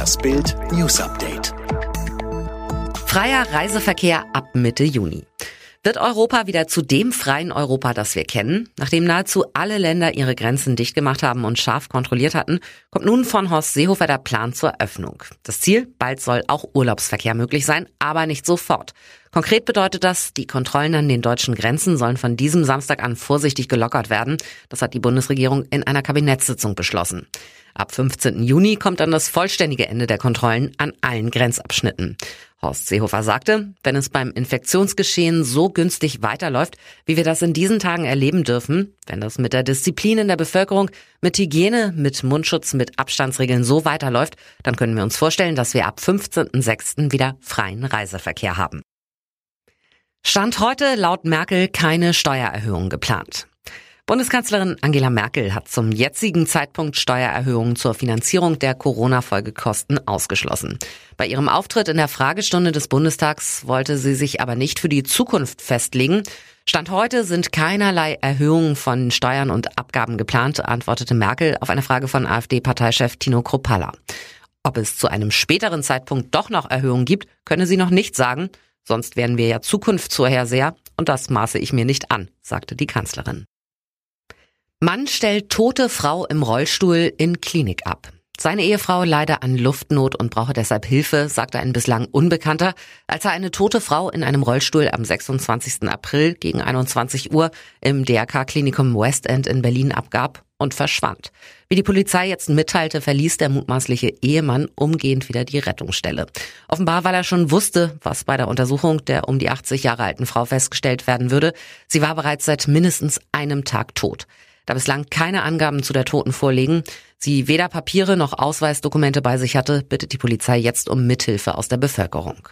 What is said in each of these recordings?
Das Bild News Update. Freier Reiseverkehr ab Mitte Juni. Wird Europa wieder zu dem freien Europa, das wir kennen? Nachdem nahezu alle Länder ihre Grenzen dicht gemacht haben und scharf kontrolliert hatten, kommt nun von Horst Seehofer der Plan zur Öffnung. Das Ziel, bald soll auch Urlaubsverkehr möglich sein, aber nicht sofort. Konkret bedeutet das, die Kontrollen an den deutschen Grenzen sollen von diesem Samstag an vorsichtig gelockert werden. Das hat die Bundesregierung in einer Kabinettssitzung beschlossen. Ab 15. Juni kommt dann das vollständige Ende der Kontrollen an allen Grenzabschnitten. Horst Seehofer sagte, wenn es beim Infektionsgeschehen so günstig weiterläuft, wie wir das in diesen Tagen erleben dürfen, wenn das mit der Disziplin in der Bevölkerung, mit Hygiene, mit Mundschutz, mit Abstandsregeln so weiterläuft, dann können wir uns vorstellen, dass wir ab 15.06. wieder freien Reiseverkehr haben. Stand heute laut Merkel keine Steuererhöhung geplant. Bundeskanzlerin Angela Merkel hat zum jetzigen Zeitpunkt Steuererhöhungen zur Finanzierung der Corona-Folgekosten ausgeschlossen. Bei ihrem Auftritt in der Fragestunde des Bundestags wollte sie sich aber nicht für die Zukunft festlegen. Stand heute sind keinerlei Erhöhungen von Steuern und Abgaben geplant, antwortete Merkel auf eine Frage von AfD-Parteichef Tino Kropalla. Ob es zu einem späteren Zeitpunkt doch noch Erhöhungen gibt, könne sie noch nicht sagen. Sonst wären wir ja Zukunftsvorherseher und das maße ich mir nicht an, sagte die Kanzlerin. Mann stellt tote Frau im Rollstuhl in Klinik ab. Seine Ehefrau leide an Luftnot und brauche deshalb Hilfe, sagte ein bislang Unbekannter, als er eine tote Frau in einem Rollstuhl am 26. April gegen 21 Uhr im DRK-Klinikum Westend in Berlin abgab und verschwand. Wie die Polizei jetzt mitteilte, verließ der mutmaßliche Ehemann umgehend wieder die Rettungsstelle. Offenbar, weil er schon wusste, was bei der Untersuchung der um die 80 Jahre alten Frau festgestellt werden würde. Sie war bereits seit mindestens einem Tag tot. Da bislang keine Angaben zu der Toten vorliegen, sie weder Papiere noch Ausweisdokumente bei sich hatte, bittet die Polizei jetzt um Mithilfe aus der Bevölkerung.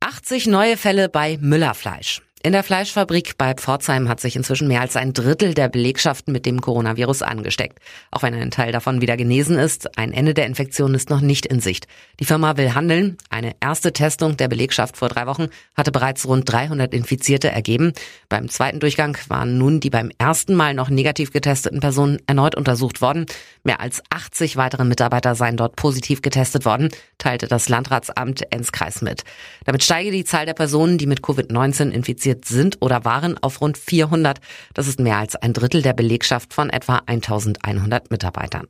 80 neue Fälle bei Müllerfleisch. In der Fleischfabrik bei Pforzheim hat sich inzwischen mehr als ein Drittel der Belegschaften mit dem Coronavirus angesteckt. Auch wenn ein Teil davon wieder genesen ist, ein Ende der Infektion ist noch nicht in Sicht. Die Firma will handeln. Eine erste Testung der Belegschaft vor drei Wochen hatte bereits rund 300 Infizierte ergeben. Beim zweiten Durchgang waren nun die beim ersten Mal noch negativ getesteten Personen erneut untersucht worden. Mehr als 80 weitere Mitarbeiter seien dort positiv getestet worden, teilte das Landratsamt Enzkreis mit. Damit steige die Zahl der Personen, die mit Covid-19 infiziert infiziert sind oder waren, auf rund 400. Das ist mehr als ein Drittel der Belegschaft von etwa 1100 Mitarbeitern.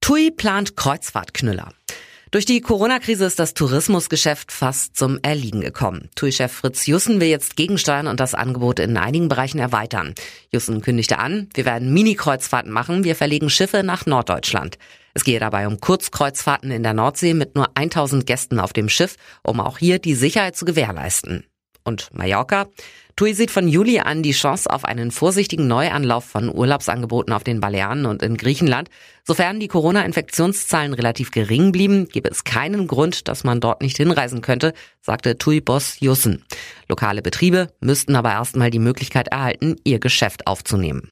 TUI plant Kreuzfahrtknüller. Durch die Corona-Krise ist das Tourismusgeschäft fast zum Erliegen gekommen. TUI-Chef Fritz Jussen will jetzt gegensteuern und das Angebot in einigen Bereichen erweitern. Jussen kündigte an, wir werden Mini-Kreuzfahrten machen, wir verlegen Schiffe nach Norddeutschland. Es gehe dabei um Kurzkreuzfahrten in der Nordsee mit nur 1000 Gästen auf dem Schiff, um auch hier die Sicherheit zu gewährleisten und Mallorca. TUI sieht von Juli an die Chance auf einen vorsichtigen Neuanlauf von Urlaubsangeboten auf den Balearen und in Griechenland. Sofern die Corona-Infektionszahlen relativ gering blieben, gäbe es keinen Grund, dass man dort nicht hinreisen könnte, sagte TUI-Boss Jussen. Lokale Betriebe müssten aber erstmal die Möglichkeit erhalten, ihr Geschäft aufzunehmen.